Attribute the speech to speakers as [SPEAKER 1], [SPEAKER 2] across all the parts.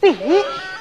[SPEAKER 1] 第一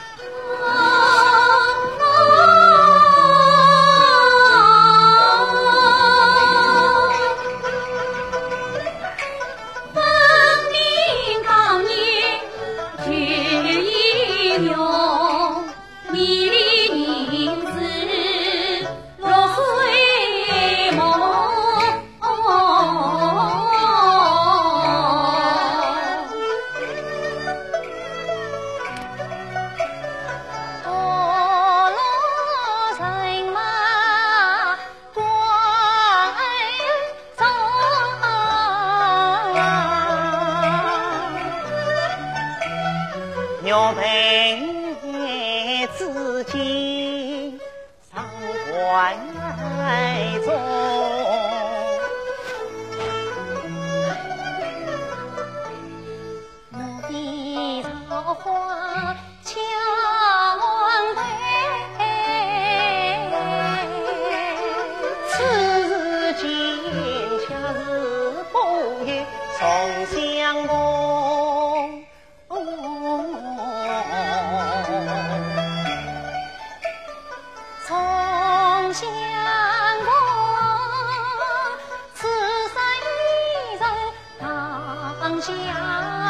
[SPEAKER 1] 若被知己上怀中
[SPEAKER 2] 我的桃花
[SPEAKER 1] 此情恰似故友重相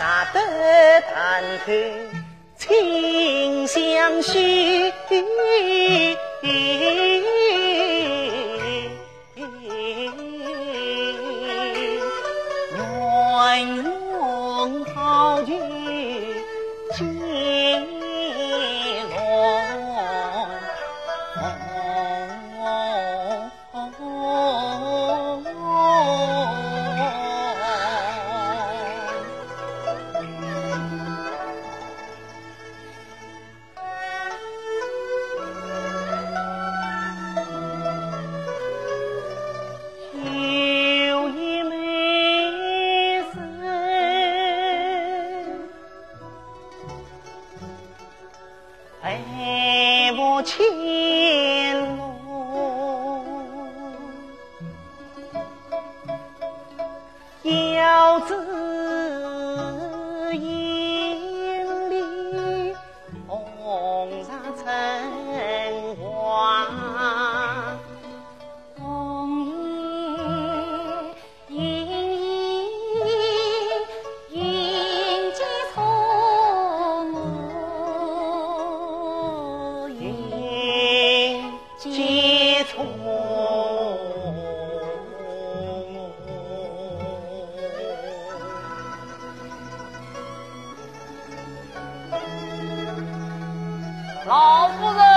[SPEAKER 1] 杀得弹途清香许。圆圆好聚。对不起老夫人。